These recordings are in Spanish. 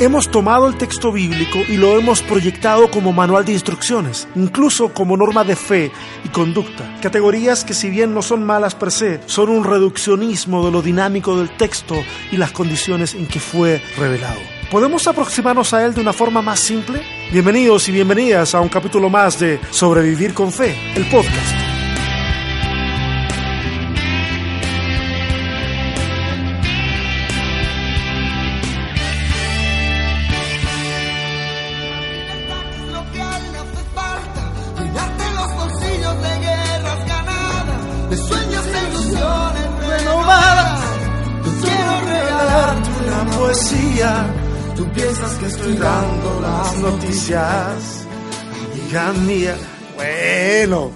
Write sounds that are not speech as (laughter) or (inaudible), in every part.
Hemos tomado el texto bíblico y lo hemos proyectado como manual de instrucciones, incluso como norma de fe y conducta. Categorías que si bien no son malas per se, son un reduccionismo de lo dinámico del texto y las condiciones en que fue revelado. ¿Podemos aproximarnos a él de una forma más simple? Bienvenidos y bienvenidas a un capítulo más de Sobrevivir con Fe, el podcast. Piensas que estoy dando las noticias, amiga mía. Bueno,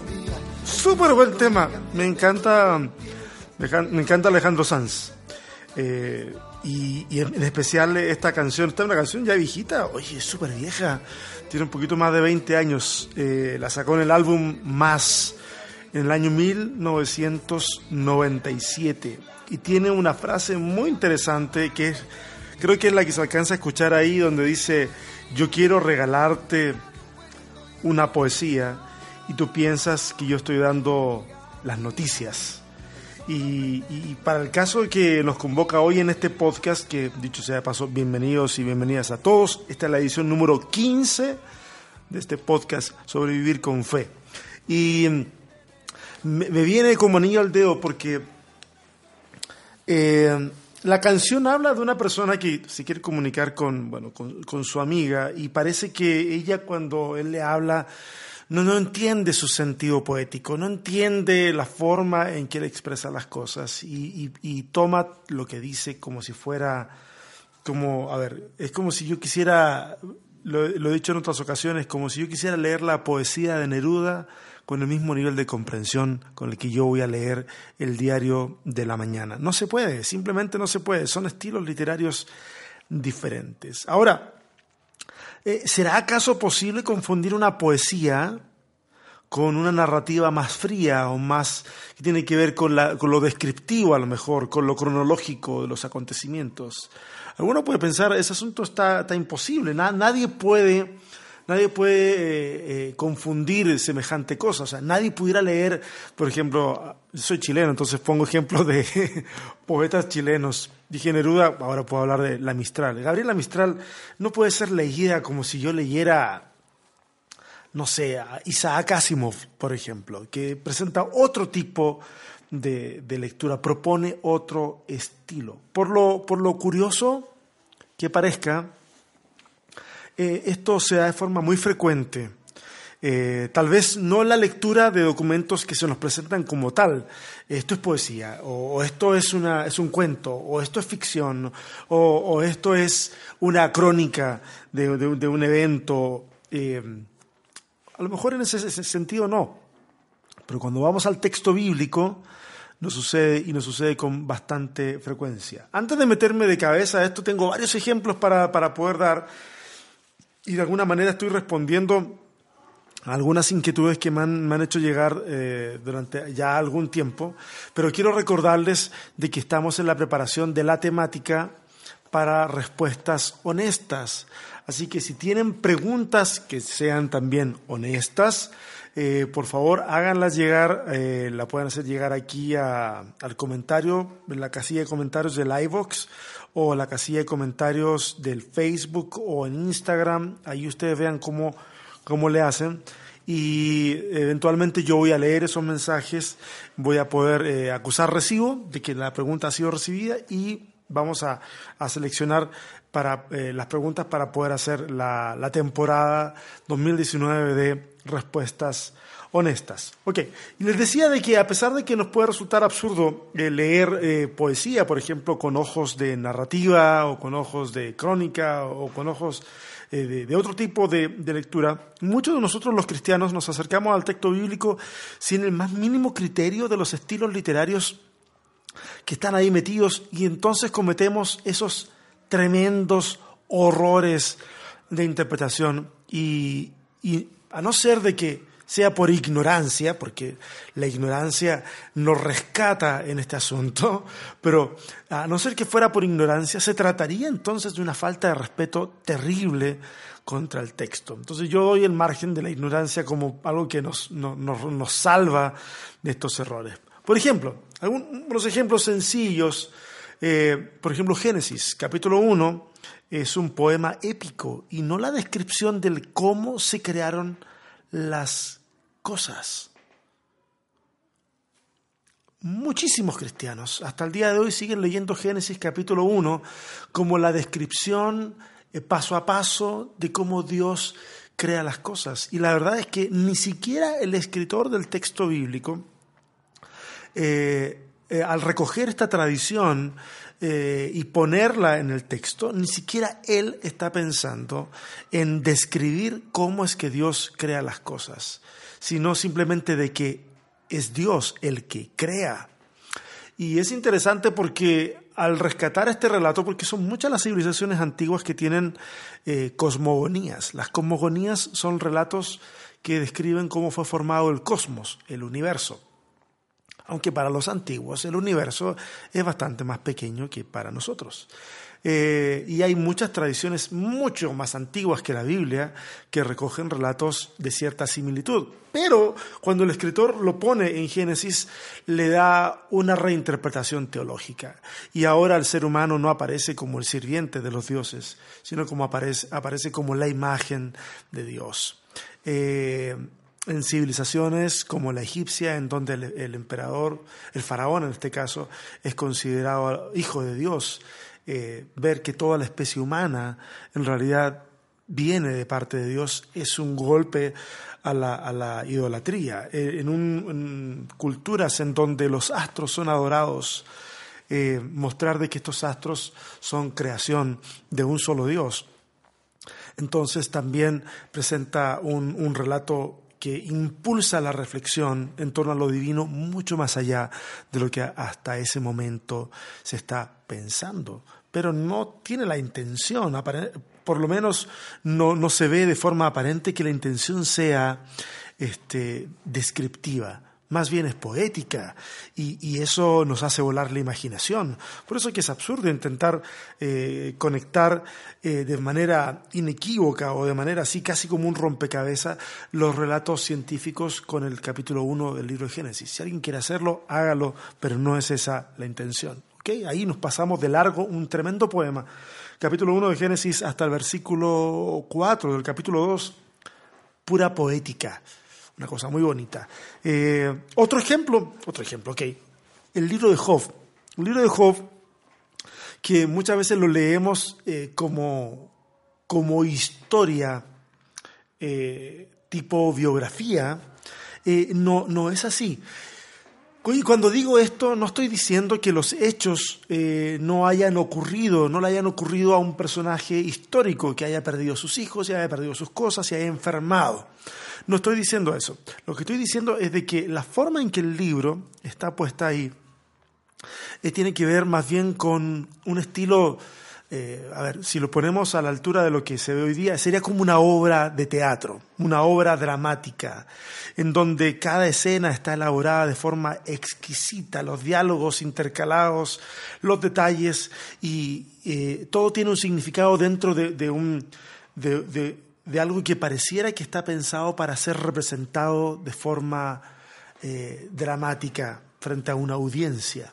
súper buen tema. Me encanta, me encanta Alejandro Sanz. Eh, y, en especial esta canción, esta es una canción ya viejita, oye, es súper vieja, tiene un poquito más de 20 años, eh, la sacó en el álbum Más en el año 1997 y tiene una frase muy interesante que es creo que es la que se alcanza a escuchar ahí donde dice, yo quiero regalarte una poesía y tú piensas que yo estoy dando las noticias. Y, para el caso que nos convoca hoy en este podcast, que dicho sea de paso, bienvenidos y bienvenidas a todos, esta es la edición número 15 de este podcast Sobrevivir con Fe. Y me, viene como anillo al dedo porque eh, la canción habla de una persona que se quiere comunicar con, bueno, con, su amiga y parece que ella cuando él le habla no, no entiende su sentido poético, no entiende la forma en que él expresa las cosas y, y, toma lo que dice como si fuera, como, a ver, es como si yo quisiera, lo, lo he dicho en otras ocasiones, como si yo quisiera leer la poesía de Neruda con el mismo nivel de comprensión con el que yo voy a leer el diario de la mañana. No se puede, simplemente no se puede, son estilos literarios diferentes. Ahora, eh, ¿será acaso posible confundir una poesía con una narrativa más fría o más que tiene que ver con, lo descriptivo a lo mejor, con lo cronológico de los acontecimientos? Alguno puede pensar, ese asunto está, imposible, nadie puede nadie puede eh, eh, confundir semejante cosa. O sea, nadie pudiera leer, por ejemplo, soy chileno, entonces pongo ejemplos de (laughs) poetas chilenos. Dije Neruda, ahora puedo hablar de La Mistral. Gabriela Mistral no puede ser leída como si yo leyera, no sé, a Isaac Asimov, por ejemplo, que presenta otro tipo de, de lectura, propone otro estilo. Por lo, por lo curioso que parezca, eh, esto se da de forma muy frecuente. Eh, tal vez no la lectura de documentos que se nos presentan como tal. Esto es poesía, o, esto es, una, es un cuento, o esto es ficción, o, esto es una crónica de, un evento. Eh, a lo mejor en ese, sentido no, pero cuando vamos al texto bíblico nos sucede y nos sucede con bastante frecuencia. Antes de meterme de cabeza a esto, tengo varios ejemplos para, para poder dar y de alguna manera estoy respondiendo a algunas inquietudes que me han, hecho llegar eh, durante ya algún tiempo, pero quiero recordarles de que estamos en la preparación de la temática para respuestas honestas. Así que si tienen preguntas que sean también honestas, eh, por favor háganlas llegar, eh, la pueden hacer llegar aquí al comentario, en la casilla de comentarios del iVox o la casilla de comentarios del Facebook o en Instagram. Ahí ustedes vean cómo, cómo le hacen. Y eventualmente yo voy a leer esos mensajes, voy a poder eh, acusar recibo de que la pregunta ha sido recibida y vamos a, seleccionar para las preguntas para poder hacer la, la temporada 2019 de respuestas honestas. Ok, les decía de que a pesar de que nos puede resultar absurdo eh, leer eh, poesía, por ejemplo, con ojos de narrativa o con ojos de crónica o con ojos eh, de, otro tipo de, lectura, muchos de nosotros los cristianos nos acercamos al texto bíblico sin el más mínimo criterio de los estilos literarios que están ahí metidos y entonces cometemos esos tremendos horrores de interpretación y a no ser de que sea por ignorancia, porque la ignorancia nos rescata en este asunto, (laughs) pero a no ser que fuera por ignorancia, se trataría entonces de una falta de respeto terrible contra el texto. Entonces yo doy el margen de la ignorancia como algo que nos, nos, salva de estos errores. Por ejemplo, algunos ejemplos sencillos, eh, por ejemplo Génesis, capítulo 1, es un poema épico y no la descripción del cómo se crearon las cosas. Muchísimos cristianos hasta el día de hoy siguen leyendo Génesis capítulo 1 como la descripción eh, paso a paso de cómo Dios crea las cosas. Y la verdad es que ni siquiera el escritor del texto bíblico, eh, eh, al recoger esta tradición y ponerla en el texto, ni siquiera él está pensando en describir cómo es que Dios crea las cosas, sino simplemente de que es Dios el que crea. Y es interesante porque al rescatar este relato, porque son muchas las civilizaciones antiguas que tienen eh, cosmogonías. Las cosmogonías son relatos que describen cómo fue formado el cosmos, el universo. Aunque para los antiguos el universo es bastante más pequeño que para nosotros. Eh, y hay muchas tradiciones mucho más antiguas que la Biblia que recogen relatos de cierta similitud. Pero cuando el escritor lo pone en Génesis, le da una reinterpretación teológica. Y ahora el ser humano no aparece como el sirviente de los dioses, sino como aparece, aparece como la imagen de Dios. Eh, en civilizaciones como la egipcia, en donde el, emperador, el faraón en este caso, es considerado hijo de Dios, eh, ver que toda la especie humana en realidad viene de parte de Dios es un golpe a la, idolatría. Eh, en, culturas en donde los astros son adorados, eh, mostrar de que estos astros son creación de un solo Dios. Entonces también presenta un, un relato que impulsa la reflexión en torno a lo divino mucho más allá de lo que hasta ese momento se está pensando, pero no tiene la intención, por lo menos no, no se ve de forma aparente que la intención sea este, descriptiva más bien es poética y, eso nos hace volar la imaginación. Por eso es que es absurdo intentar eh, conectar eh, de manera inequívoca o de manera así casi como un rompecabezas los relatos científicos con el capítulo 1 del libro de Génesis. Si alguien quiere hacerlo, hágalo, pero no es esa la intención. ¿Okay? Ahí nos pasamos de largo un tremendo poema. Capítulo 1 de Génesis hasta el versículo 4 del capítulo 2, pura poética una cosa muy bonita. Eh, otro ejemplo, otro ejemplo, ok, el libro de Job. Un libro de Job que muchas veces lo leemos eh, como, como historia eh, tipo biografía, no, no es así. Y cuando digo esto, no estoy diciendo que los hechos no hayan ocurrido, no le hayan ocurrido a un personaje histórico que haya perdido sus hijos, y haya perdido sus cosas, y haya enfermado. No estoy diciendo eso. Lo que estoy diciendo es de que la forma en que el libro está puesta ahí eh, tiene que ver más bien con un estilo, eh, a ver, si lo ponemos a la altura de lo que se ve hoy día, sería como una obra de teatro, una obra dramática, en donde cada escena está elaborada de forma exquisita, los diálogos intercalados, los detalles, y eh, todo tiene un significado dentro de, un... de, de algo que pareciera que está pensado para ser representado de forma eh, dramática frente a una audiencia.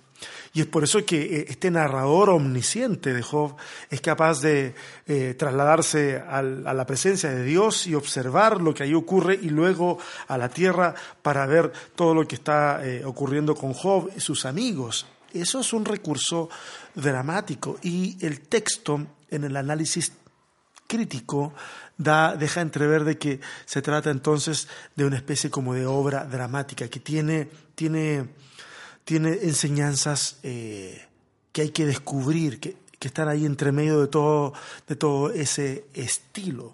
Y es por eso que eh, este narrador omnisciente de Job es capaz de eh, trasladarse a la presencia de Dios y observar lo que ahí ocurre y luego a la tierra para ver todo lo que está ocurriendo con Job y sus amigos. Eso es un recurso dramático y el texto en el análisis crítico da, deja entrever de que se trata entonces de una especie como de obra dramática que tiene, tiene, tiene enseñanzas eh, que hay que descubrir, que, que, están ahí entre medio de todo, de todo ese estilo.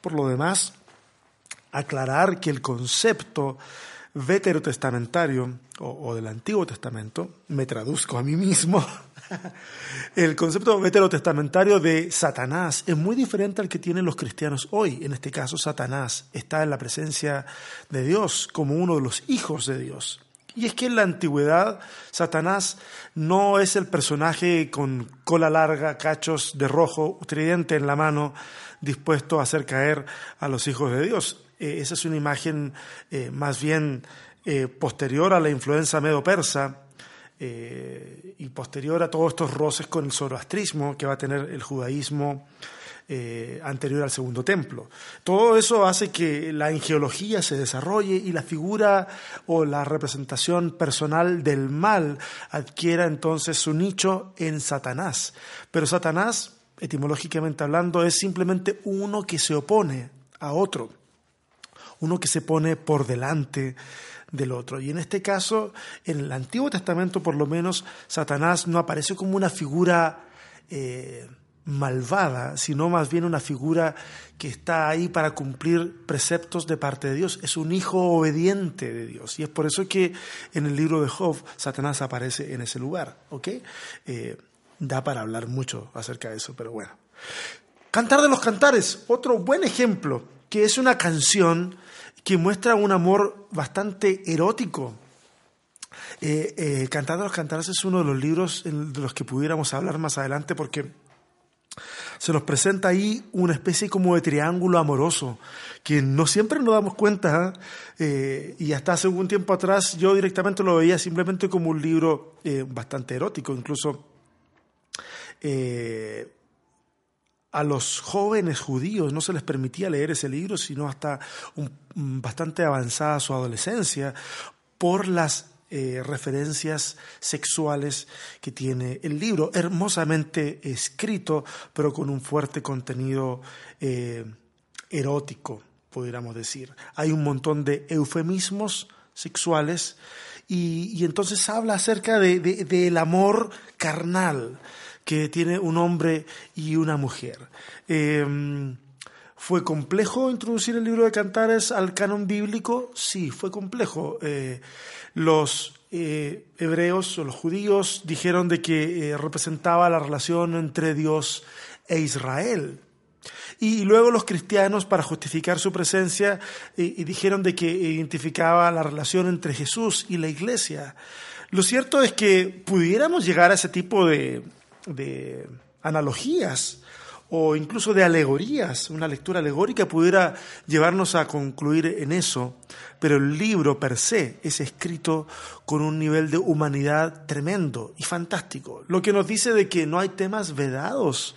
Por lo demás, aclarar que el concepto veterotestamentario o, o del Antiguo Testamento, me traduzco a mí mismo, (laughs) el concepto veterotestamentario de Satanás es muy diferente al que tienen los cristianos hoy. En este caso, Satanás está en la presencia de Dios como uno de los hijos de Dios. Y es que en la antigüedad Satanás no es el personaje con cola larga, cachos de rojo, tridente en la mano, dispuesto a hacer caer a los hijos de Dios. Eh, esa es una imagen eh, más bien eh, posterior a la influencia medo-persa y posterior a todos estos roces con el zoroastrismo que va a tener el judaísmo anterior al segundo templo. Todo eso hace que la angeología se desarrolle y la figura o la representación personal del mal adquiera entonces su nicho en Satanás. Pero Satanás, etimológicamente hablando, es simplemente uno que se opone a otro uno que se pone por delante del otro. Y en este caso, en el Antiguo Testamento por lo menos, Satanás no aparece como una figura eh, malvada, sino más bien una figura que está ahí para cumplir preceptos de parte de Dios. Es un hijo obediente de Dios. Y es por eso que en el libro de Job Satanás aparece en ese lugar. ¿ok? Eh, da para hablar mucho acerca de eso, pero bueno. Cantar de los Cantares, otro buen ejemplo, que es una canción que muestra un amor bastante erótico. Eh, eh, Cantando los Cantares es uno de los libros de los que pudiéramos hablar más adelante porque se nos presenta ahí una especie como de triángulo amoroso que no siempre nos damos cuenta ¿eh? y hasta hace un tiempo atrás yo directamente lo veía simplemente como un libro bastante erótico, incluso a los jóvenes judíos no se les permitía leer ese libro, sino hasta bastante avanzada su adolescencia, por las eh, referencias sexuales que tiene el libro, hermosamente escrito, pero con un fuerte contenido eh, erótico, pudiéramos decir. Hay un montón de eufemismos sexuales y, entonces habla acerca del amor carnal, que tiene un hombre y una mujer. Em, ¿Fue complejo introducir el libro de Cantares al canon bíblico? Sí, fue complejo. Eh, los eh, hebreos o los judíos dijeron de que eh, representaba la relación entre Dios e Israel. Y, luego los cristianos, para justificar su presencia, y dijeron de que identificaba la relación entre Jesús y la iglesia. Lo cierto es que pudiéramos llegar a ese tipo de, de analogías o incluso de alegorías. Una lectura alegórica pudiera llevarnos a concluir en eso, pero el libro per se es escrito con un nivel de humanidad tremendo y fantástico, lo que nos dice de que no hay temas vedados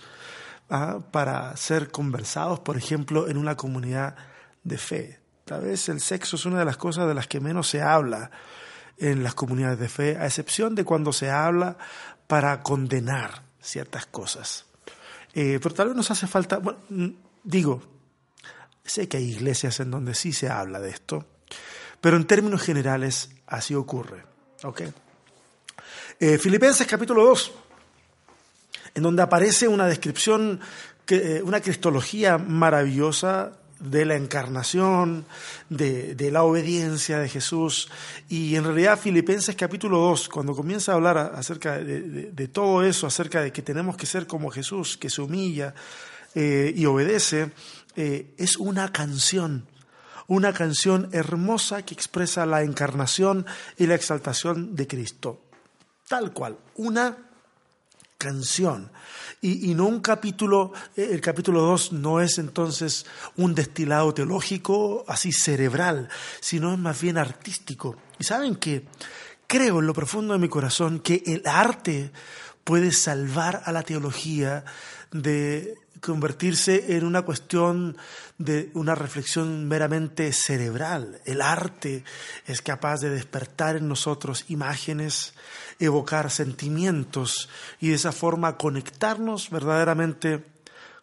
¿ah? para ser conversados, por ejemplo, en una comunidad de fe. Tal vez el sexo es una de las cosas de las que menos se habla en las comunidades de fe, a excepción de cuando se habla para condenar ciertas cosas. Eh, pero tal vez nos hace falta, bueno, digo, sé que hay iglesias en donde sí se habla de esto, pero en términos generales así ocurre. ¿okay? Eh, Filipenses capítulo 2, en donde aparece una descripción, eh, una cristología maravillosa de la encarnación, de, la obediencia de Jesús. Y en realidad Filipenses capítulo 2, cuando comienza a hablar acerca de, todo eso, acerca de que tenemos que ser como Jesús, que se humilla eh, y obedece, eh, es una canción, una canción hermosa que expresa la encarnación y la exaltación de Cristo. Tal cual, una canción. Y, no un capítulo, eh, el capítulo 2 no es entonces un destilado teológico así cerebral, sino es más bien artístico. Y saben que creo en lo profundo de mi corazón que el arte puede salvar a la teología de convertirse en una cuestión de una reflexión meramente cerebral. El arte es capaz de despertar en nosotros imágenes, evocar sentimientos y de esa forma conectarnos verdaderamente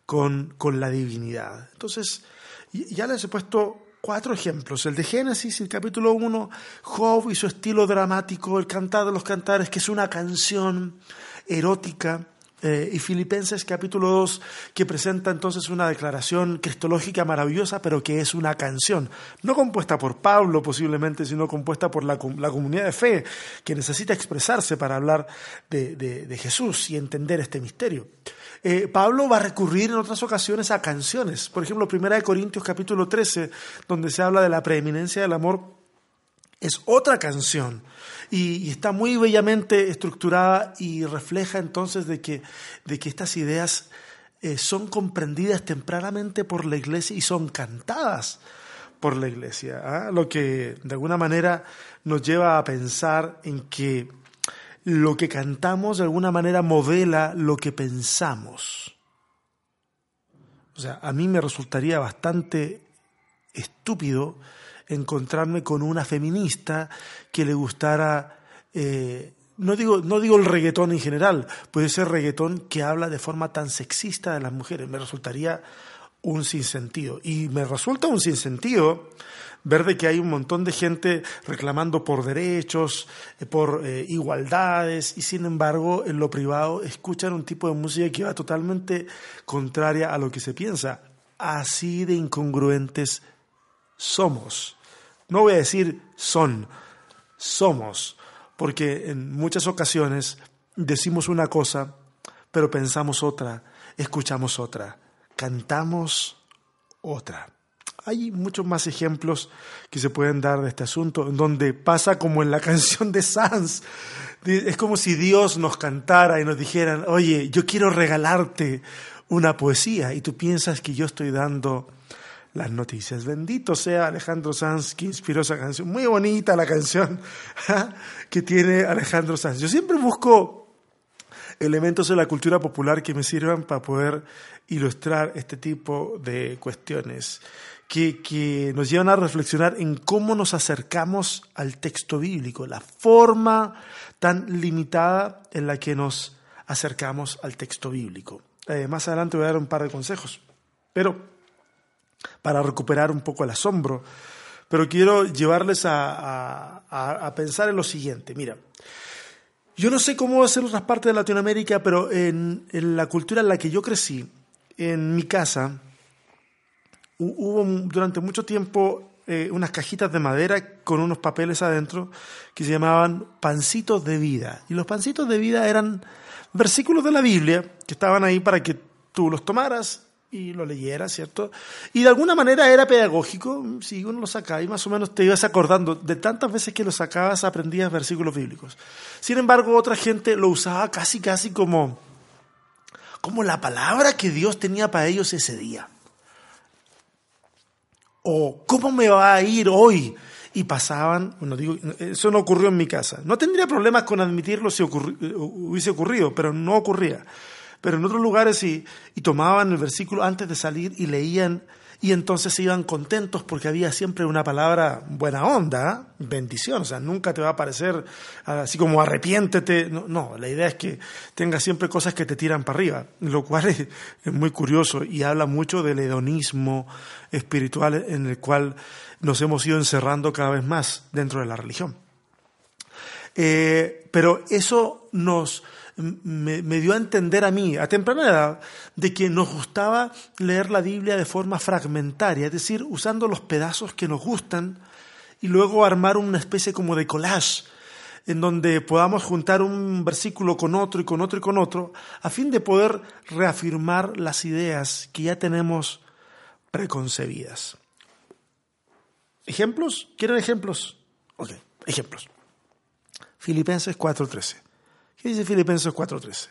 con, con la divinidad. Entonces, ya les he puesto cuatro ejemplos. El de Génesis, el capítulo 1, Job y su estilo dramático, el cantar de los cantares, que es una canción erótica eh, y Filipenses capítulo 2, que presenta entonces una declaración cristológica maravillosa, pero que es una canción, no compuesta por Pablo posiblemente, sino compuesta por la, comunidad de fe, que necesita expresarse para hablar de, Jesús y entender este misterio. Eh, Pablo va a recurrir en otras ocasiones a canciones, por ejemplo, 1 Corintios capítulo 13, donde se habla de la preeminencia del amor, es otra canción y, está muy bellamente estructurada y refleja entonces de que, de que estas ideas eh, son comprendidas tempranamente por la iglesia y son cantadas por la iglesia, ¿ah? lo que de alguna manera nos lleva a pensar en que lo que cantamos de alguna manera modela lo que pensamos. O sea, a mí me resultaría bastante estúpido encontrarme con una feminista que le gustara, eh, no, digo, no digo el reggaetón en general, puede ser reggaetón que habla de forma tan sexista de las mujeres, me resultaría un sinsentido. Y me resulta un sinsentido ver de que hay un montón de gente reclamando por derechos, eh, por eh, igualdades, y sin embargo en lo privado escuchan un tipo de música que va totalmente contraria a lo que se piensa. Así de incongruentes somos. No voy a decir son, somos, porque en muchas ocasiones decimos una cosa, pero pensamos otra, escuchamos otra, cantamos otra. Hay muchos más ejemplos que se pueden dar de este asunto, en donde pasa como en la (laughs) canción de Sanz. Es como si Dios nos cantara y nos dijeran, oye, yo quiero regalarte una poesía y tú piensas que yo estoy dando las noticias. Bendito sea Alejandro Sanz que inspiró esa canción. Muy bonita la canción (laughs) que tiene Alejandro Sanz. Yo siempre busco elementos de la cultura popular que me sirvan para poder ilustrar este tipo de cuestiones, que, que nos llevan a reflexionar en cómo nos acercamos al texto bíblico, la forma tan limitada en la que nos acercamos al texto bíblico. Eh, más adelante voy a dar un par de consejos, pero para recuperar un poco el asombro. Pero quiero llevarles a, pensar en lo siguiente. Mira, yo no sé cómo va a ser otras partes de Latinoamérica, pero en, la cultura en la que yo crecí, en mi casa, hubo durante mucho tiempo eh, unas cajitas de madera con unos papeles adentro que se llamaban pancitos de vida. Y los pancitos de vida eran versículos de la Biblia que estaban ahí para que tú los tomaras y lo leyera, ¿cierto? Y de alguna manera era pedagógico, si uno lo sacaba y más o menos te ibas acordando, de tantas veces que lo sacabas aprendías versículos bíblicos. Sin embargo, otra gente lo usaba casi, casi como, como la palabra que Dios tenía para ellos ese día. O, ¿cómo me va a ir hoy? Y pasaban, bueno, digo, eso no ocurrió en mi casa. No tendría problemas con admitirlo si hubiese ocurrido, pero no ocurría pero en otros lugares sí, y tomaban el versículo antes de salir y leían y entonces se iban contentos porque había siempre una palabra buena onda, bendición, o sea, nunca te va a parecer así como arrepiéntete, no, no, la idea es que tengas siempre cosas que te tiran para arriba, lo cual es, muy curioso y habla mucho del hedonismo espiritual en el cual nos hemos ido encerrando cada vez más dentro de la religión. Eh, pero eso nos, me, dio a entender a mí, a temprana edad, de que nos gustaba leer la Biblia de forma fragmentaria, es decir, usando los pedazos que nos gustan y luego armar una especie como de collage en donde podamos juntar un versículo con otro y con otro y con otro, a fin de poder reafirmar las ideas que ya tenemos preconcebidas. ¿Ejemplos? ¿Quieren ejemplos? Ok, ejemplos. Filipenses 4:13. ¿Qué dice Filipenses 4:13?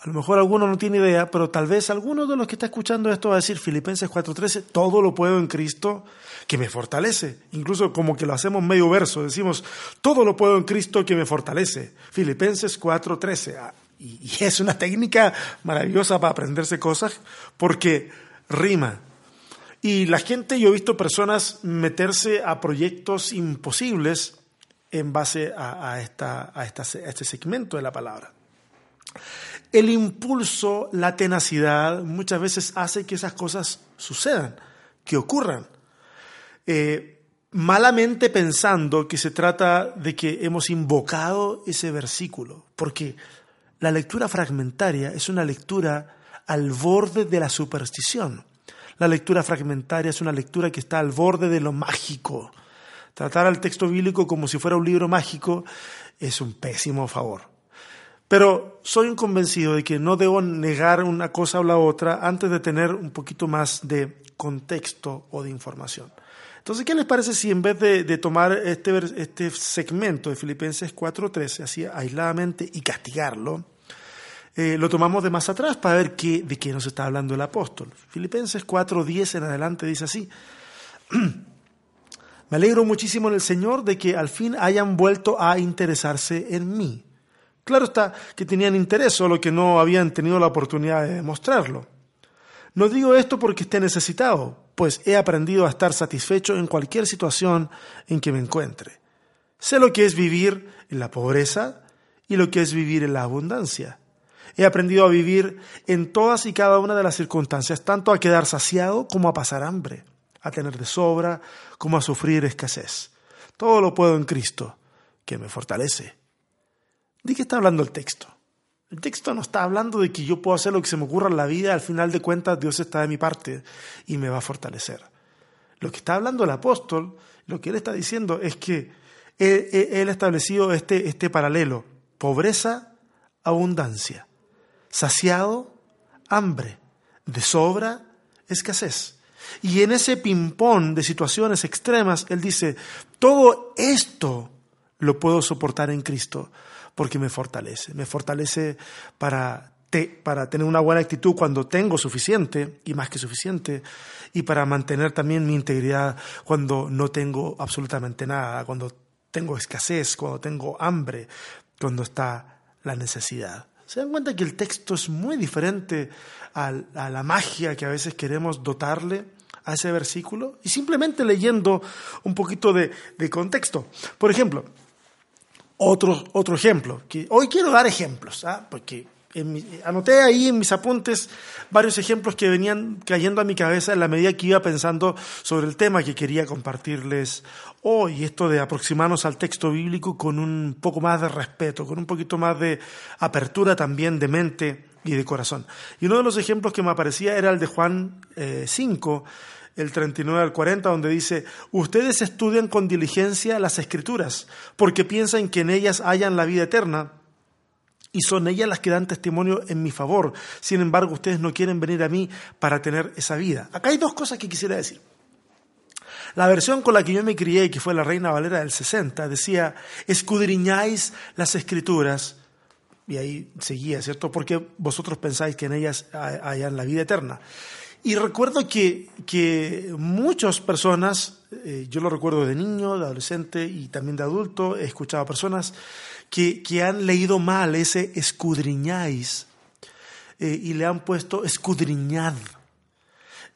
A lo mejor alguno no tiene idea, pero tal vez alguno de los que está escuchando esto va a decir Filipenses 4:13, todo lo puedo en Cristo que me fortalece. Incluso como que lo hacemos medio verso, decimos, todo lo puedo en Cristo que me fortalece. Filipenses 4:13. Ah, y es una técnica maravillosa para aprenderse cosas porque rima. Y la gente, yo he visto personas meterse a proyectos imposibles en base a, esta, este segmento de la palabra. El impulso, la tenacidad, muchas veces hace que esas cosas sucedan, que ocurran. Eh, malamente pensando que se trata de que hemos invocado ese versículo, porque la lectura fragmentaria es una lectura al borde de la superstición. La lectura fragmentaria es una lectura que está al borde de lo mágico. Tratar al texto bíblico como si fuera un libro mágico es un pésimo favor. Pero soy un convencido de que no debo negar una cosa o la otra antes de tener un poquito más de contexto o de información. Entonces, ¿qué les parece si en vez de, tomar este, este segmento de Filipenses 4.13 así aisladamente y castigarlo, eh, lo tomamos de más atrás para ver qué, de qué nos está hablando el apóstol. Filipenses 4.10 en adelante dice así. (clears throat) Me alegro muchísimo en el Señor de que al fin hayan vuelto a interesarse en mí. Claro está que tenían interés, solo que no habían tenido la oportunidad de demostrarlo. No digo esto porque esté necesitado, pues he aprendido a estar satisfecho en cualquier situación en que me encuentre. Sé lo que es vivir en la pobreza y lo que es vivir en la abundancia. He aprendido a vivir en todas y cada una de las circunstancias, tanto a quedar saciado como a pasar hambre, a tener de sobra como a sufrir escasez. Todo lo puedo en Cristo, que me fortalece. ¿De qué está hablando el texto? El texto no está hablando de que yo puedo hacer lo que se me ocurra en la vida, al final de cuentas Dios está de mi parte y me va a fortalecer. Lo que está hablando el apóstol, lo que él está diciendo es que él, ha establecido este, este paralelo, pobreza, abundancia, saciado, hambre, de sobra, escasez. Y en ese ping-pong de situaciones extremas, él dice, todo esto lo puedo soportar en Cristo porque me fortalece. Me fortalece para, para tener una buena actitud cuando tengo suficiente y más que suficiente, y para mantener también mi integridad cuando no tengo absolutamente nada, cuando tengo escasez, cuando tengo hambre, cuando está la necesidad. ¿Se dan cuenta que el texto es muy diferente a, la magia que a veces queremos dotarle a ese versículo? Y simplemente leyendo un poquito de, de contexto. Por ejemplo, otro, otro ejemplo, que hoy quiero dar ejemplos, ¿ah? porque anoté ahí en mis apuntes varios ejemplos que venían cayendo a mi cabeza en la medida que iba pensando sobre el tema que quería compartirles hoy, esto de aproximarnos al texto bíblico con un poco más de respeto, con un poquito más de apertura también de mente y de corazón. Y uno de los ejemplos que me aparecía era el de Juan 5, eh, el 39 al 40, donde dice, ustedes estudian con diligencia las escrituras, porque piensan que en ellas hayan la vida eterna, y son ellas las que dan testimonio en mi favor. Sin embargo, ustedes no quieren venir a mí para tener esa vida. Acá hay dos cosas que quisiera decir. La versión con la que yo me crié, que fue la Reina Valera del 60, decía, escudriñáis las escrituras, y ahí seguía, ¿cierto? Porque vosotros pensáis que en ellas hayan la vida eterna. Y recuerdo que, que muchas personas, eh, yo lo recuerdo de niño, de adolescente y también de adulto, he escuchado a personas que, que han leído mal ese escudriñáis eh, y le han puesto escudriñad.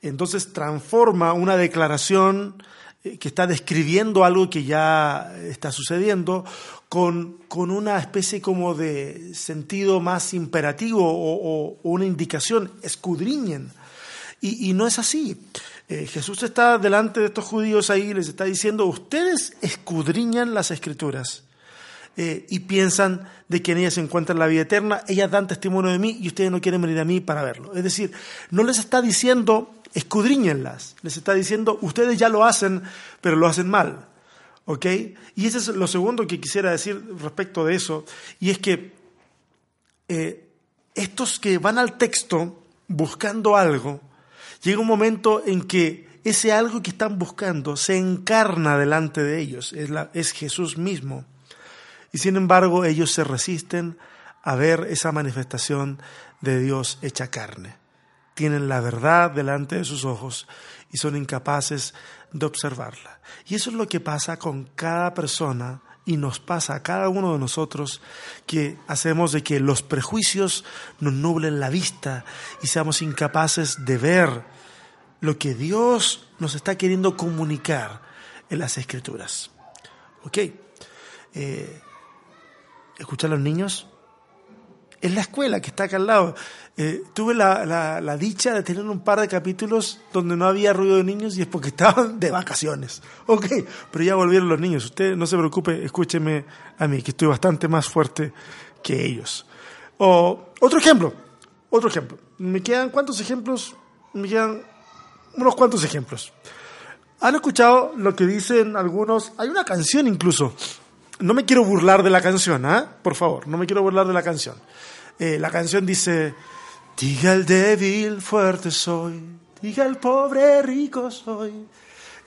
Entonces transforma una declaración eh, que está describiendo algo que ya está sucediendo con, con una especie como de sentido más imperativo o, una indicación, escudriñen y, no es así. Eh, Jesús está delante de estos judíos ahí y les está diciendo, ustedes escudriñan las escrituras eh, y piensan de que en ellas se encuentra la vida eterna, ellas dan testimonio de mí y ustedes no quieren venir a mí para verlo. Es decir, no les está diciendo escudriñenlas, les está diciendo ustedes ya lo hacen, pero lo hacen mal. ¿Ok? Y ese es lo segundo que quisiera decir respecto de eso, y es que eh, estos que van al texto buscando algo, Llega un momento en que ese algo que están buscando se encarna delante de ellos, es, es Jesús mismo. Y sin embargo ellos se resisten a ver esa manifestación de Dios hecha carne. Tienen la verdad delante de sus ojos y son incapaces de observarla. Y eso es lo que pasa con cada persona y nos pasa a cada uno de nosotros que hacemos de que los prejuicios nos nublen la vista y seamos incapaces de ver lo que Dios nos está queriendo comunicar en las escrituras. ¿Ok? Eh, ¿Escuchar a los niños? Es la escuela que está acá al lado. Eh, tuve la, la, dicha de tener un par de capítulos donde no había ruido de niños y es porque (laughs) estaban de vacaciones. Ok, pero ya volvieron los niños. Usted no se preocupe, escúcheme a mí, que estoy bastante más fuerte que ellos. O otro ejemplo, otro ejemplo. Me quedan cuántos ejemplos? Me quedan unos cuantos ejemplos. ¿Han escuchado lo que dicen algunos? Hay una canción incluso. No me quiero burlar de la canción, ¿ah? Por favor, no me quiero burlar de la canción. Eh, la canción dice, diga el débil, fuerte soy, diga el pobre, rico soy,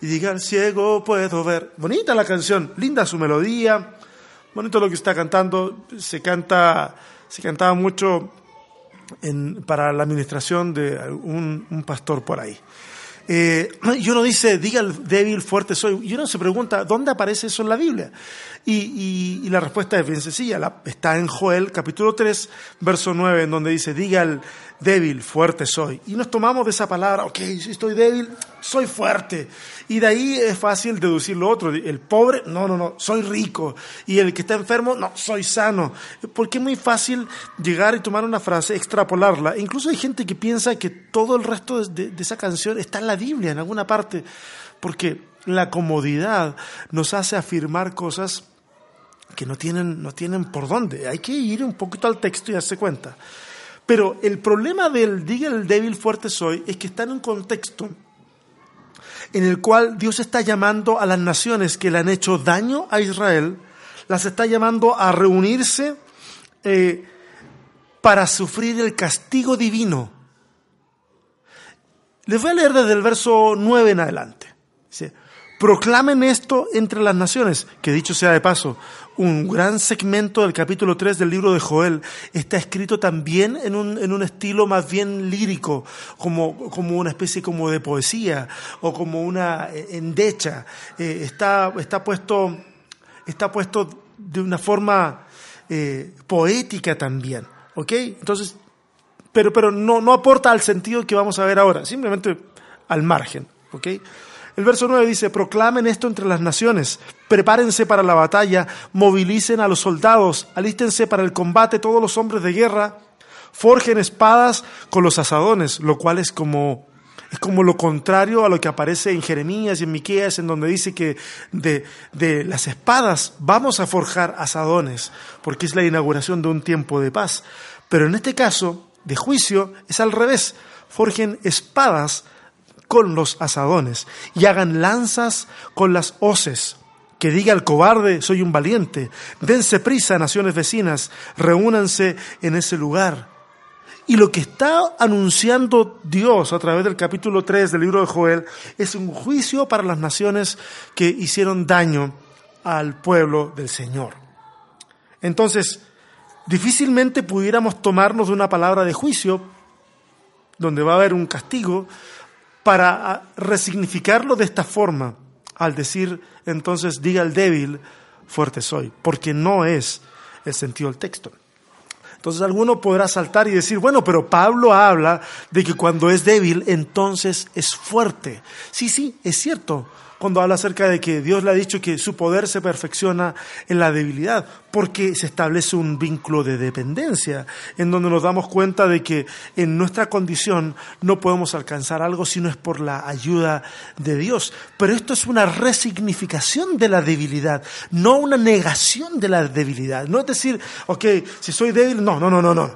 y diga el ciego, puedo ver. Bonita la canción, linda su melodía, bonito lo que está cantando, se canta, se cantaba mucho para la administración de un pastor por ahí. Eh, (clears throat) y uno dice, diga el débil, fuerte soy. Y uno se pregunta, ¿dónde aparece eso en la Biblia? Y, y, la respuesta es bien sencilla. está en Joel capítulo 3, verso 9, en donde dice, diga el débil, fuerte soy. Y nos tomamos de esa palabra, ok, si estoy débil, soy fuerte. Y de ahí es fácil deducir lo otro. El pobre, no, no, no, soy rico. Y el que está enfermo, no, soy sano. Porque es muy fácil llegar y tomar una frase, extrapolarla. Incluso hay gente que piensa que todo el resto de, de esa canción está en la Biblia, en alguna parte. Porque la comodidad nos hace afirmar cosas que no tienen, no tienen por dónde. Hay que ir un poquito al texto y darse cuenta. Pero el problema del diga el débil fuerte soy es que está en un contexto en el cual Dios está llamando a las naciones que le han hecho daño a Israel, las está llamando a reunirse eh, para sufrir el castigo divino. Les voy a leer desde el verso 9 en adelante. Dice, proclamen esto entre las naciones, que dicho sea de paso, un gran segmento del capítulo 3 del libro de Joel está escrito también en un, en un estilo más bien lírico, como, como, una especie como de poesía o como una eh, endecha. Eh, está, está, puesto, está puesto de una forma eh, poética también. ¿Ok? Entonces, pero, pero no, no aporta al sentido que vamos a ver ahora, simplemente al margen. ¿Ok? El verso 9 dice, proclamen esto entre las naciones, prepárense para la batalla, movilicen a los soldados, alístense para el combate todos los hombres de guerra, forjen espadas con los asadones, lo cual es como es como lo contrario a lo que aparece en Jeremías y en Miqueas, en donde dice que de, de, las espadas vamos a forjar asadones, porque es la inauguración de un tiempo de paz. Pero en este caso, de juicio, es al revés. Forjen espadas con los asadones y hagan lanzas con las hoces. Que diga el cobarde, soy un valiente. Dense prisa, naciones vecinas, reúnanse en ese lugar. Y lo que está anunciando Dios a través del capítulo 3 del libro de Joel es un juicio para las naciones que hicieron daño al pueblo del Señor. Entonces, difícilmente pudiéramos tomarnos de una palabra de juicio, donde va a haber un castigo, para resignificarlo de esta forma, al decir entonces diga el débil, fuerte soy, porque no es el sentido del texto. Entonces alguno podrá saltar y decir, bueno, pero Pablo habla de que cuando es débil, entonces es fuerte. Sí, sí, es cierto, cuando habla acerca de que Dios le ha dicho que su poder se perfecciona en la debilidad, porque se establece un vínculo de dependencia, en donde nos damos cuenta de que en nuestra condición no podemos alcanzar algo si no es por la ayuda de Dios. Pero esto es una resignificación de la debilidad, no una negación de la debilidad. No es decir, ok, si soy débil, no, no, no, no, no,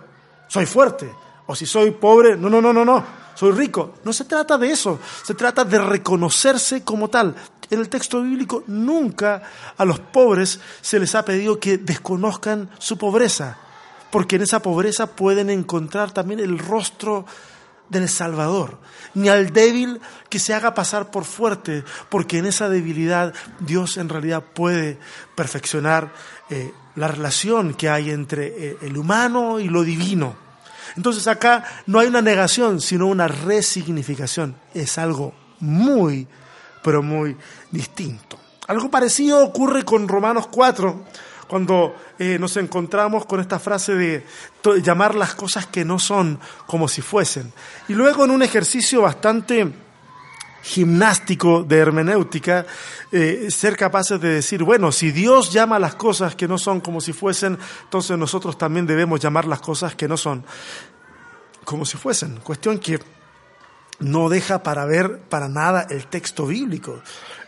soy fuerte. O si soy pobre, no, no, no, no, no soy rico. No se trata de eso, se trata de reconocerse como tal. En el texto bíblico nunca a los pobres se les ha pedido que desconozcan su pobreza, porque en esa pobreza pueden encontrar también el rostro del Salvador, ni al débil que se haga pasar por fuerte, porque en esa debilidad Dios en realidad puede perfeccionar eh, la relación que hay entre eh, el humano y lo divino. Entonces acá no hay una negación, sino una resignificación. Es algo muy, pero muy distinto. Algo parecido ocurre con Romanos 4, cuando eh, nos encontramos con esta frase de llamar las cosas que no son como si fuesen. Y luego en un ejercicio bastante gimnástico de hermenéutica, eh, ser capaces de decir, bueno, si Dios llama las cosas que no son como si fuesen, entonces nosotros también debemos llamar las cosas que no son como si fuesen. Cuestión que no deja para ver para nada el texto bíblico.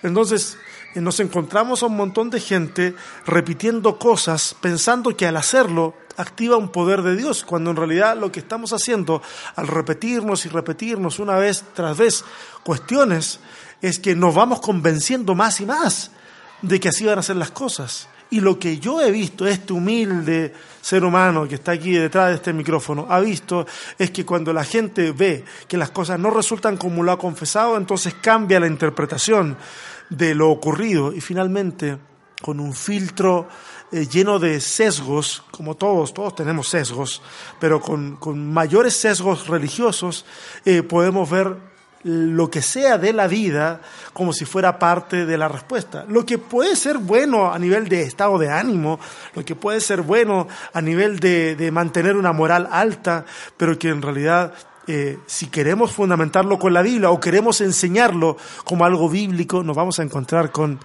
Entonces, nos encontramos a un montón de gente repitiendo cosas pensando que al hacerlo activa un poder de Dios, cuando en realidad lo que estamos haciendo al repetirnos y repetirnos una vez tras vez cuestiones es que nos vamos convenciendo más y más de que así van a ser las cosas. Y lo que yo he visto, este humilde ser humano que está aquí detrás de este micrófono, ha visto es que cuando la gente ve que las cosas no resultan como lo ha confesado, entonces cambia la interpretación de lo ocurrido y finalmente con un filtro eh, lleno de sesgos, como todos, todos tenemos sesgos, pero con, mayores sesgos religiosos, eh, podemos ver lo que sea de la vida como si fuera parte de la respuesta. Lo que puede ser bueno a nivel de estado de ánimo, lo que puede ser bueno a nivel de, mantener una moral alta, pero que en realidad eh, si queremos fundamentarlo con la Biblia o queremos enseñarlo como algo bíblico, nos vamos a encontrar con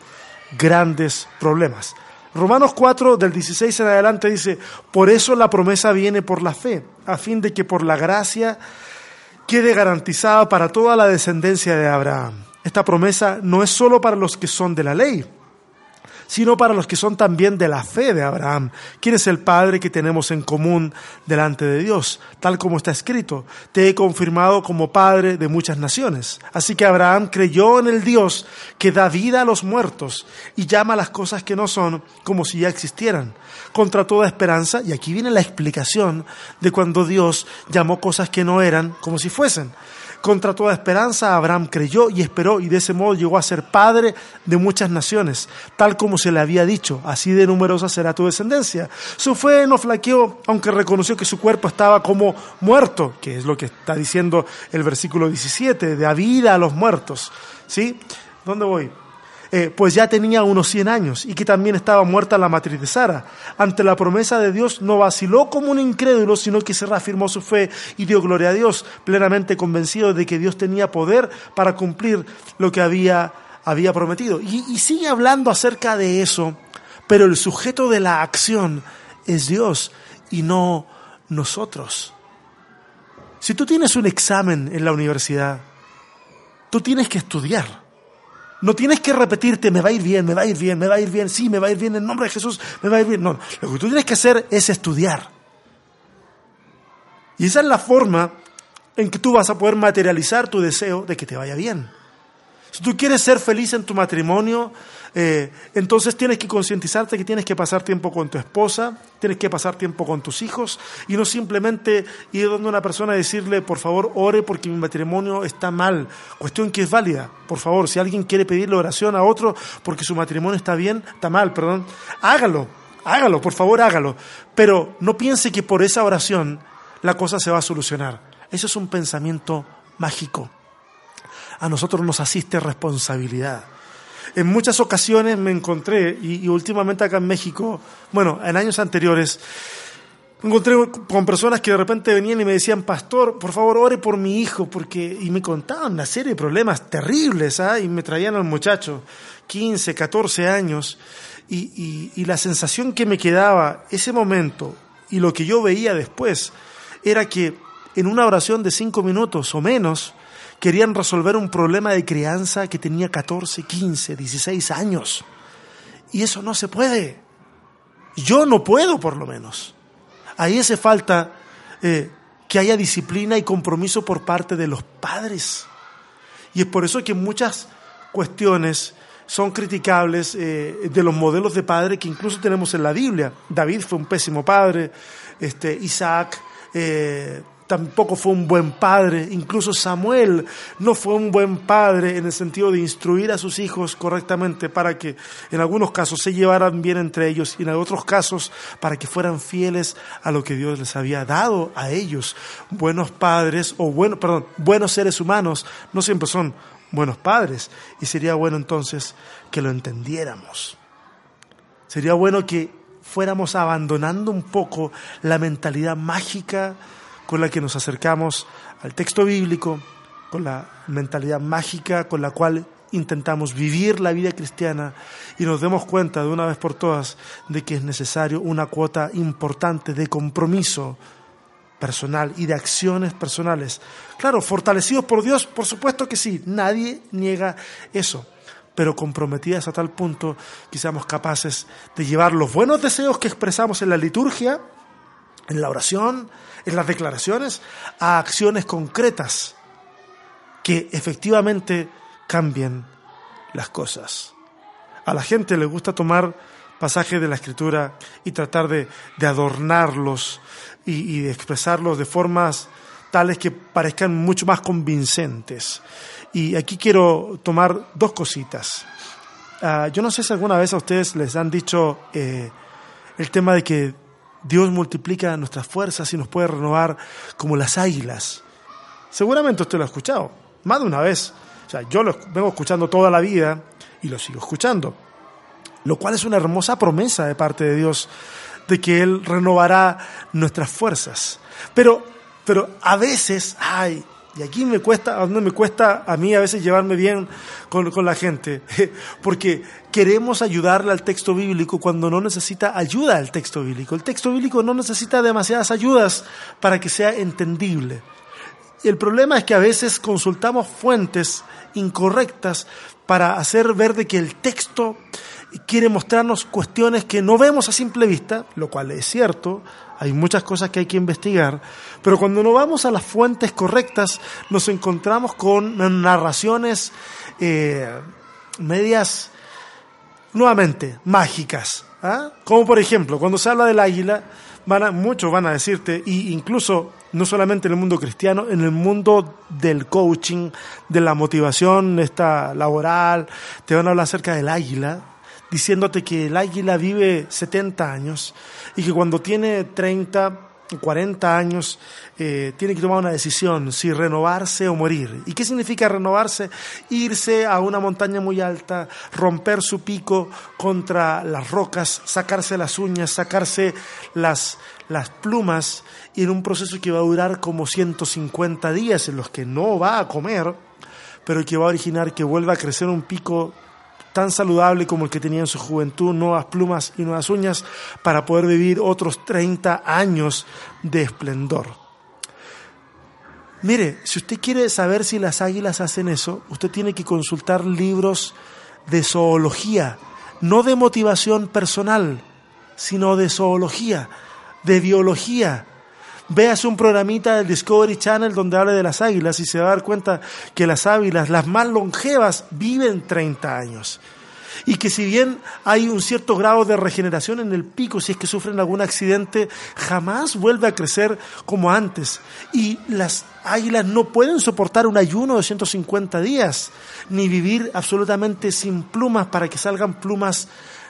grandes problemas. Romanos 4 del 16 en adelante dice, por eso la promesa viene por la fe, a fin de que por la gracia quede garantizada para toda la descendencia de Abraham. Esta promesa no es solo para los que son de la ley, sino para los que son también de la fe de Abraham, quien es el Padre que tenemos en común delante de Dios, tal como está escrito, te he confirmado como Padre de muchas naciones. Así que Abraham creyó en el Dios que da vida a los muertos y llama a las cosas que no son como si ya existieran, contra toda esperanza, y aquí viene la explicación de cuando Dios llamó cosas que no eran como si fuesen. Contra toda esperanza, Abraham creyó y esperó y de ese modo llegó a ser padre de muchas naciones, tal como se le había dicho, así de numerosa será tu descendencia. Su fe no flaqueó, aunque reconoció que su cuerpo estaba como muerto, que es lo que está diciendo el versículo 17, de a vida a los muertos. ¿Sí? ¿Dónde voy? Eh, pues ya tenía unos 100 años y que también estaba muerta la matriz de Sara. Ante la promesa de Dios no vaciló como un incrédulo, sino que se reafirmó su fe y dio gloria a Dios, plenamente convencido de que Dios tenía poder para cumplir lo que había, había prometido. Y, y sigue hablando acerca de eso, pero el sujeto de la acción es Dios y no nosotros. Si tú tienes un examen en la universidad, tú tienes que estudiar. No tienes que repetirte, me va a ir bien, me va a ir bien, me va a ir bien, sí, me va a ir bien, en nombre de Jesús, me va a ir bien. No, lo que tú tienes que hacer es estudiar. Y esa es la forma en que tú vas a poder materializar tu deseo de que te vaya bien. Si tú quieres ser feliz en tu matrimonio, eh, entonces tienes que concientizarte que tienes que pasar tiempo con tu esposa, tienes que pasar tiempo con tus hijos y no simplemente ir donde una persona a decirle, por favor, ore porque mi matrimonio está mal. Cuestión que es válida. Por favor, si alguien quiere pedirle oración a otro porque su matrimonio está bien, está mal, perdón, hágalo, hágalo, por favor, hágalo. Pero no piense que por esa oración la cosa se va a solucionar. Eso es un pensamiento mágico. A nosotros nos asiste responsabilidad en muchas ocasiones me encontré, y, últimamente acá en México, bueno, en años anteriores, me encontré con personas que de repente venían y me decían, pastor, por favor, ore por mi hijo, porque, y me contaban una serie de problemas terribles, ¿ah? y me traían al muchacho, 15, 14 años, y, y la sensación que me quedaba ese momento y lo que yo veía después era que en una oración de cinco minutos o menos, querían resolver un problema de crianza que tenía 14, 15, 16 años. Y eso no se puede. Yo no puedo, por lo menos. Ahí hace falta eh, que haya disciplina y compromiso por parte de los padres. Y es por eso que muchas cuestiones son criticables eh, de los modelos de padre que incluso tenemos en la Biblia. David fue un pésimo padre, este, Isaac eh, tampoco fue un buen padre, incluso Samuel no fue un buen padre en el sentido de instruir a sus hijos correctamente para que en algunos casos se llevaran bien entre ellos y en otros casos para que fueran fieles a lo que Dios les había dado a ellos. Buenos padres o bueno, perdón, buenos seres humanos no siempre son buenos padres y sería bueno entonces que lo entendiéramos. Sería bueno que fuéramos abandonando un poco la mentalidad mágica con la que nos acercamos al texto bíblico, con la mentalidad mágica con la cual intentamos vivir la vida cristiana y nos demos cuenta de una vez por todas de que es necesario una cuota importante de compromiso personal y de acciones personales. Claro, fortalecidos por Dios, por supuesto que sí, nadie niega eso. pero comprometidas a tal punto que seamos capaces de llevar los buenos deseos que expresamos en la liturgia, en la oración, en las declaraciones, a acciones concretas que efectivamente cambien las cosas. A la gente le gusta tomar pasajes de la escritura y tratar de, adornarlos y, de expresarlos de formas tales que parezcan mucho más convincentes. Y aquí quiero tomar dos cositas. Ah, yo no sé si alguna vez a ustedes les han dicho eh, el tema de que Dios multiplica nuestras fuerzas y nos puede renovar como las águilas. Seguramente usted lo ha escuchado, más de una vez. O sea, yo lo vengo escuchando toda la vida y lo sigo escuchando. Lo cual es una hermosa promesa de parte de Dios de que Él renovará nuestras fuerzas. Pero, pero a veces, ay, y aquí me cuesta, me cuesta a mí a veces llevarme bien con, con, la gente, (laughs) porque queremos ayudarle al texto bíblico cuando no necesita ayuda al texto bíblico. El texto bíblico no necesita demasiadas ayudas para que sea entendible. El problema es que a veces consultamos fuentes incorrectas para hacer ver de que el texto quiere mostrarnos cuestiones que no vemos a simple vista, lo cual es cierto, hay muchas cosas que hay que investigar, pero cuando no vamos a las fuentes correctas nos encontramos con narraciones eh, medias, nuevamente, mágicas. ¿ah? Como por ejemplo, cuando se habla del águila, van muchos van a decirte, y incluso no solamente en el mundo cristiano, en el mundo del coaching, de la motivación esta laboral, te van a hablar acerca del águila, diciéndote que el águila vive 70 años y que cuando tiene 30, 40 años eh, tiene que tomar una decisión, si renovarse o morir. ¿Y qué significa renovarse? Irse a una montaña muy alta, romper su pico contra las rocas, sacarse las uñas, sacarse las, las plumas, y en un proceso que va a durar como 150 días en los que no va a comer, pero que va a originar que vuelva a crecer un pico tan saludable como el que tenía en su juventud, nuevas plumas y nuevas uñas, para poder vivir otros 30 años de esplendor. Mire, si usted quiere saber si las águilas hacen eso, usted tiene que consultar libros de zoología, no de motivación personal, sino de zoología, de biología. Véase un programita del Discovery Channel donde habla de las águilas y se va a dar cuenta que las águilas, las más longevas, viven 30 años. Y que si bien hay un cierto grado de regeneración en el pico, si es que sufren algún accidente, jamás vuelve a crecer como antes. Y las águilas no pueden soportar un ayuno de 150 días, ni vivir absolutamente sin plumas para que salgan plumas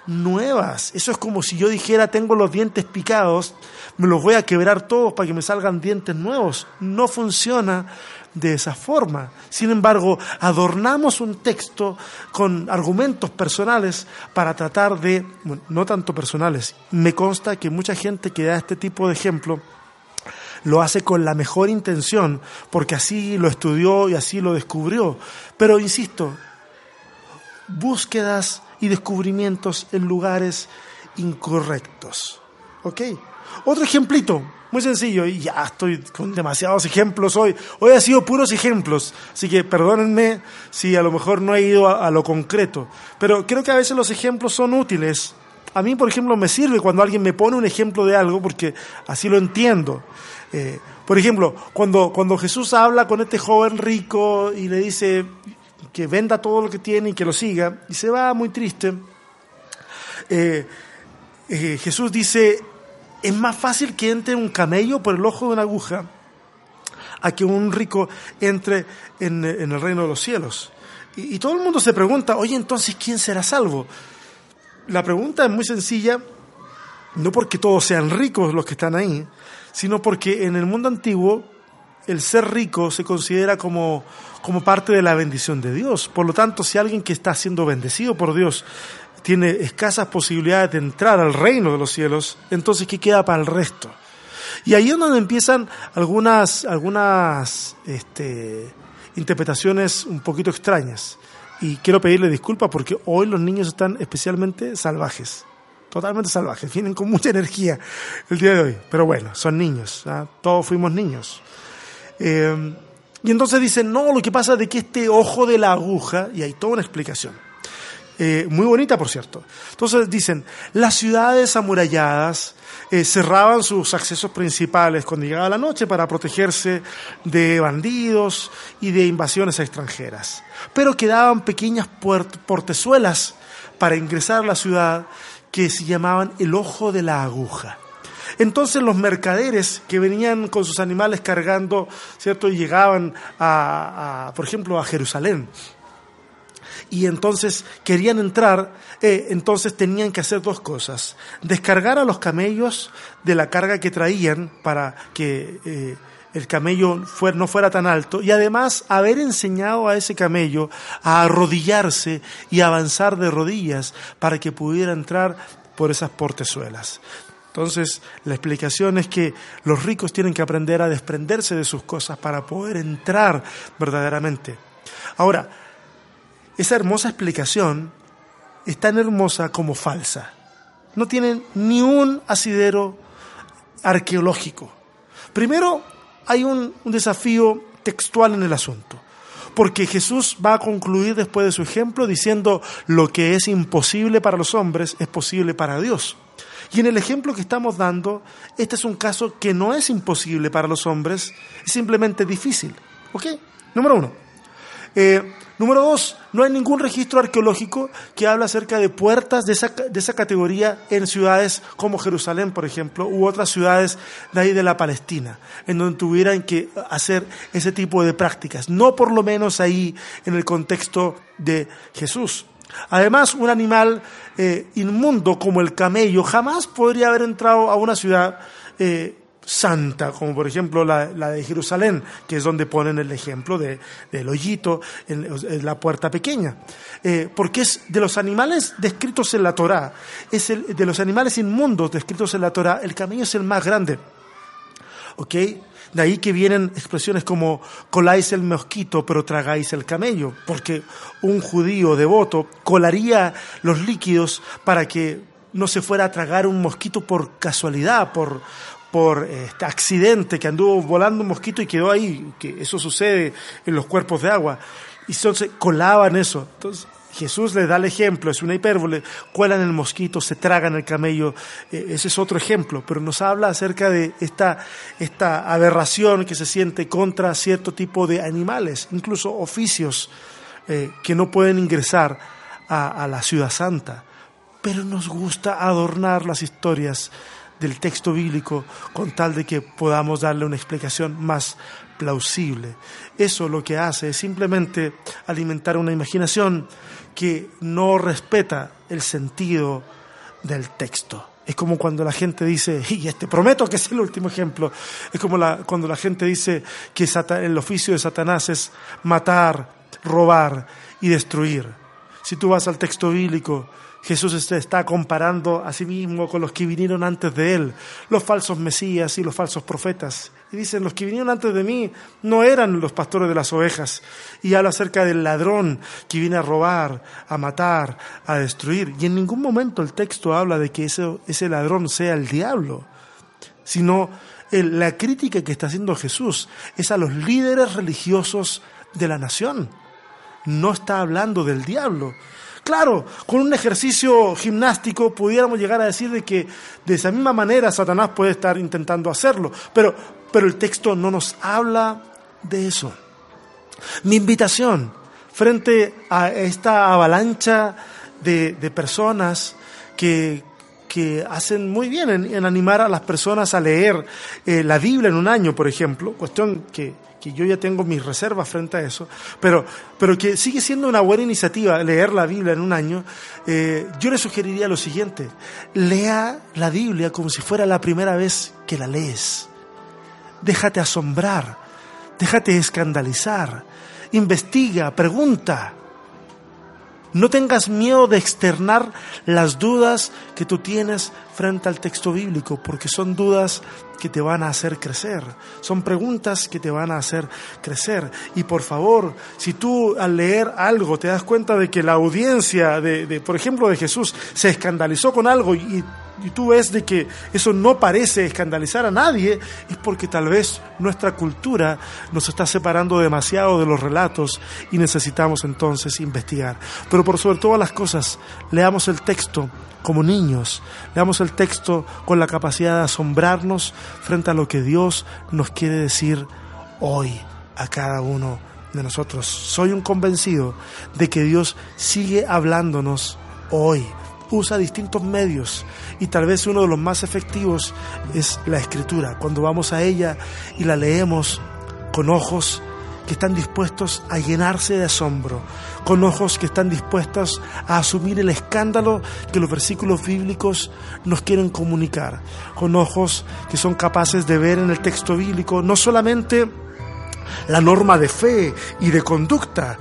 nuevas. Eso es como si yo dijera, tengo los dientes picados, me los voy a quebrar todos para que me salgan dientes nuevos. No funciona de esa forma. Sin embargo, adornamos un texto con argumentos personales para tratar de, no tanto personales, me consta que mucha gente que da este tipo de ejemplo, lo hace con la mejor intención, porque así lo estudió y así lo descubrió. Pero insisto, búsquedas y descubrimientos en lugares incorrectos. ¿Ok? Otro ejemplito, muy sencillo, y ya estoy con demasiados ejemplos hoy. Hoy ha sido puros ejemplos, así que perdónenme si a lo mejor no he ido a, lo concreto. Pero creo que a veces los ejemplos son útiles. A mí, por ejemplo, me sirve cuando alguien me pone un ejemplo de algo porque así lo entiendo. Eh, por ejemplo, cuando, cuando Jesús habla con este joven rico y le dice, que venda todo lo que tiene y que lo siga, y se va muy triste. Eh, eh, Jesús dice, es más fácil que entre un camello por el ojo de una aguja a que un rico entre en, el reino de los cielos. Y, y, todo el mundo se pregunta, oye, entonces, ¿quién será salvo? La pregunta es muy sencilla, no porque todos sean ricos los que están ahí, sino porque en el mundo antiguo el ser rico se considera como, como parte de la bendición de Dios. Por lo tanto, si alguien que está siendo bendecido por Dios tiene escasas posibilidades de entrar al reino de los cielos, entonces ¿qué queda para el resto? Y ahí es donde empiezan algunas, algunas este, interpretaciones un poquito extrañas. Y quiero pedirle disculpas porque hoy los niños están especialmente salvajes, totalmente salvajes, vienen con mucha energía el día de hoy. Pero bueno, son niños, ¿ah? todos fuimos niños. Eh, y entonces dicen, no, lo que pasa es que este ojo de la aguja, y hay toda una explicación, eh, muy bonita por cierto. Entonces dicen, las ciudades amuralladas eh, cerraban sus accesos principales cuando llegaba la noche para protegerse de bandidos y de invasiones extranjeras, pero quedaban pequeñas portezuelas para ingresar a la ciudad que se llamaban el ojo de la aguja. Entonces los mercaderes que venían con sus animales cargando, ¿cierto? Y llegaban a, por ejemplo, a Jerusalén. Y entonces querían entrar, eh, entonces tenían que hacer dos cosas. Descargar a los camellos de la carga que traían para que eh, el camello no fuera tan alto y además haber enseñado a ese camello a arrodillarse y avanzar de rodillas para que pudiera entrar por esas portezuelas. Entonces, la explicación es que los ricos tienen que aprender a desprenderse de sus cosas para poder entrar verdaderamente. Ahora, esa hermosa explicación es tan hermosa como falsa. No tiene ni un asidero arqueológico. Primero, hay un, un desafío textual en el asunto porque Jesús va a concluir después de su ejemplo diciendo lo que es imposible para los hombres es posible para Dios. Y en el ejemplo que estamos dando, este es un caso que no es imposible para los hombres, es simplemente difícil. ¿Ok? Número uno. Eh, número dos, no hay ningún registro arqueológico que habla acerca de puertas de esa, de esa categoría en ciudades como Jerusalén, por ejemplo, u otras ciudades de ahí de la Palestina, en donde tuvieran que hacer ese tipo de prácticas. No por lo menos ahí en el contexto de Jesús. Además, un animal eh, inmundo como el camello jamás podría haber entrado a una ciudad eh, santa, como por ejemplo la, de Jerusalén, que es donde ponen el ejemplo de, del hoyito en, la puerta pequeña. Eh, porque es de los animales descritos en la Torá, es el, de los animales inmundos descritos en la Torá, el camello es el más grande. ¿Ok? De ahí que vienen expresiones como coláis el mosquito pero tragáis el camello, porque un judío devoto colaría los líquidos para que no se fuera a tragar un mosquito por casualidad, por, por este accidente, que anduvo volando un mosquito y quedó ahí, que eso sucede en los cuerpos de agua. Y entonces colaban eso. Jesús les da el ejemplo, es una hipérbole, cuelan el mosquito, se tragan el camello, eh, ese es otro ejemplo, pero nos habla acerca de esta, esta aberración que se siente contra cierto tipo de animales, incluso oficios eh, que no pueden ingresar a la ciudad santa. Pero nos gusta adornar las historias del texto bíblico con tal de que podamos darle una explicación más plausible. Eso lo que hace es simplemente alimentar una imaginación que no respeta el sentido del texto. Es como cuando la gente dice, y este prometo que es el último ejemplo, es como cuando la gente dice que el oficio de Satanás es matar, robar y destruir. Si tú vas al texto bíblico, Jesús se está comparando a sí mismo con los que vinieron antes de él, los falsos mesías y los falsos profetas. Y dicen, los que vinieron antes de mí no eran los pastores de las ovejas. Y habla acerca del ladrón que viene a robar, a matar, a destruir. Y en ningún momento el texto habla de que ese, ese ladrón sea el diablo, sino la crítica que está haciendo Jesús es a los líderes religiosos de la nación. No está hablando del diablo, Claro, con un ejercicio gimnástico pudiéramos llegar a decir de que de esa misma manera Satanás puede estar intentando hacerlo, pero, pero el texto no nos habla de eso. Mi invitación frente a esta avalancha de, personas que, que hacen muy bien en, animar a las personas a leer eh, la Biblia en un año, por ejemplo, cuestión que que yo ya tengo mis reservas frente a eso, pero, pero que sigue siendo una buena iniciativa leer la Biblia en un año, eh, yo le sugeriría lo siguiente, lea la Biblia como si fuera la primera vez que la lees. Déjate asombrar, déjate escandalizar, investiga, pregunta. No tengas miedo de externar las dudas que tú tienes frente al texto bíblico, porque son dudas que te van a hacer crecer, son preguntas que te van a hacer crecer. Y por favor, si tú al leer algo te das cuenta de que la audiencia, de, por ejemplo, de Jesús, se escandalizó con algo y y tú ves de que eso no parece escandalizar a nadie, es porque tal vez nuestra cultura nos está separando demasiado de los relatos y necesitamos entonces investigar. Pero por sobre todas las cosas, leamos el texto como niños, leamos el texto con la capacidad de asombrarnos frente a lo que Dios nos quiere decir hoy a cada uno de nosotros. Soy un convencido de que Dios sigue hablándonos hoy usa distintos medios y tal vez uno de los más efectivos es la escritura. Cuando vamos a ella y la leemos con ojos que están dispuestos a llenarse de asombro, con ojos que están dispuestos a asumir el escándalo que los versículos bíblicos nos quieren comunicar, con ojos que son capaces de ver en el texto bíblico no solamente la norma de fe y de conducta,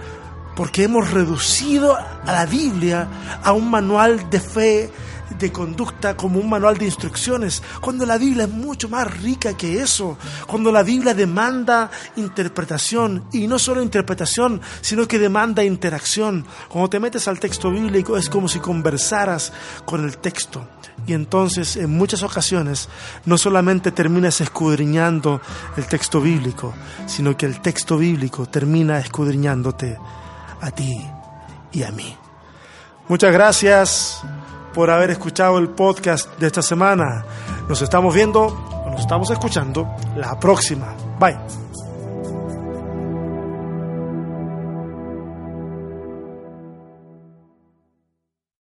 porque hemos reducido a la Biblia a un manual de fe, de conducta, como un manual de instrucciones, cuando la Biblia es mucho más rica que eso, cuando la Biblia demanda interpretación, y no solo interpretación, sino que demanda interacción. Cuando te metes al texto bíblico es como si conversaras con el texto. Y entonces en muchas ocasiones no solamente terminas escudriñando el texto bíblico, sino que el texto bíblico termina escudriñándote a ti y a mí. Muchas gracias por haber escuchado el podcast de esta semana. Nos estamos viendo, nos estamos escuchando la próxima. Bye.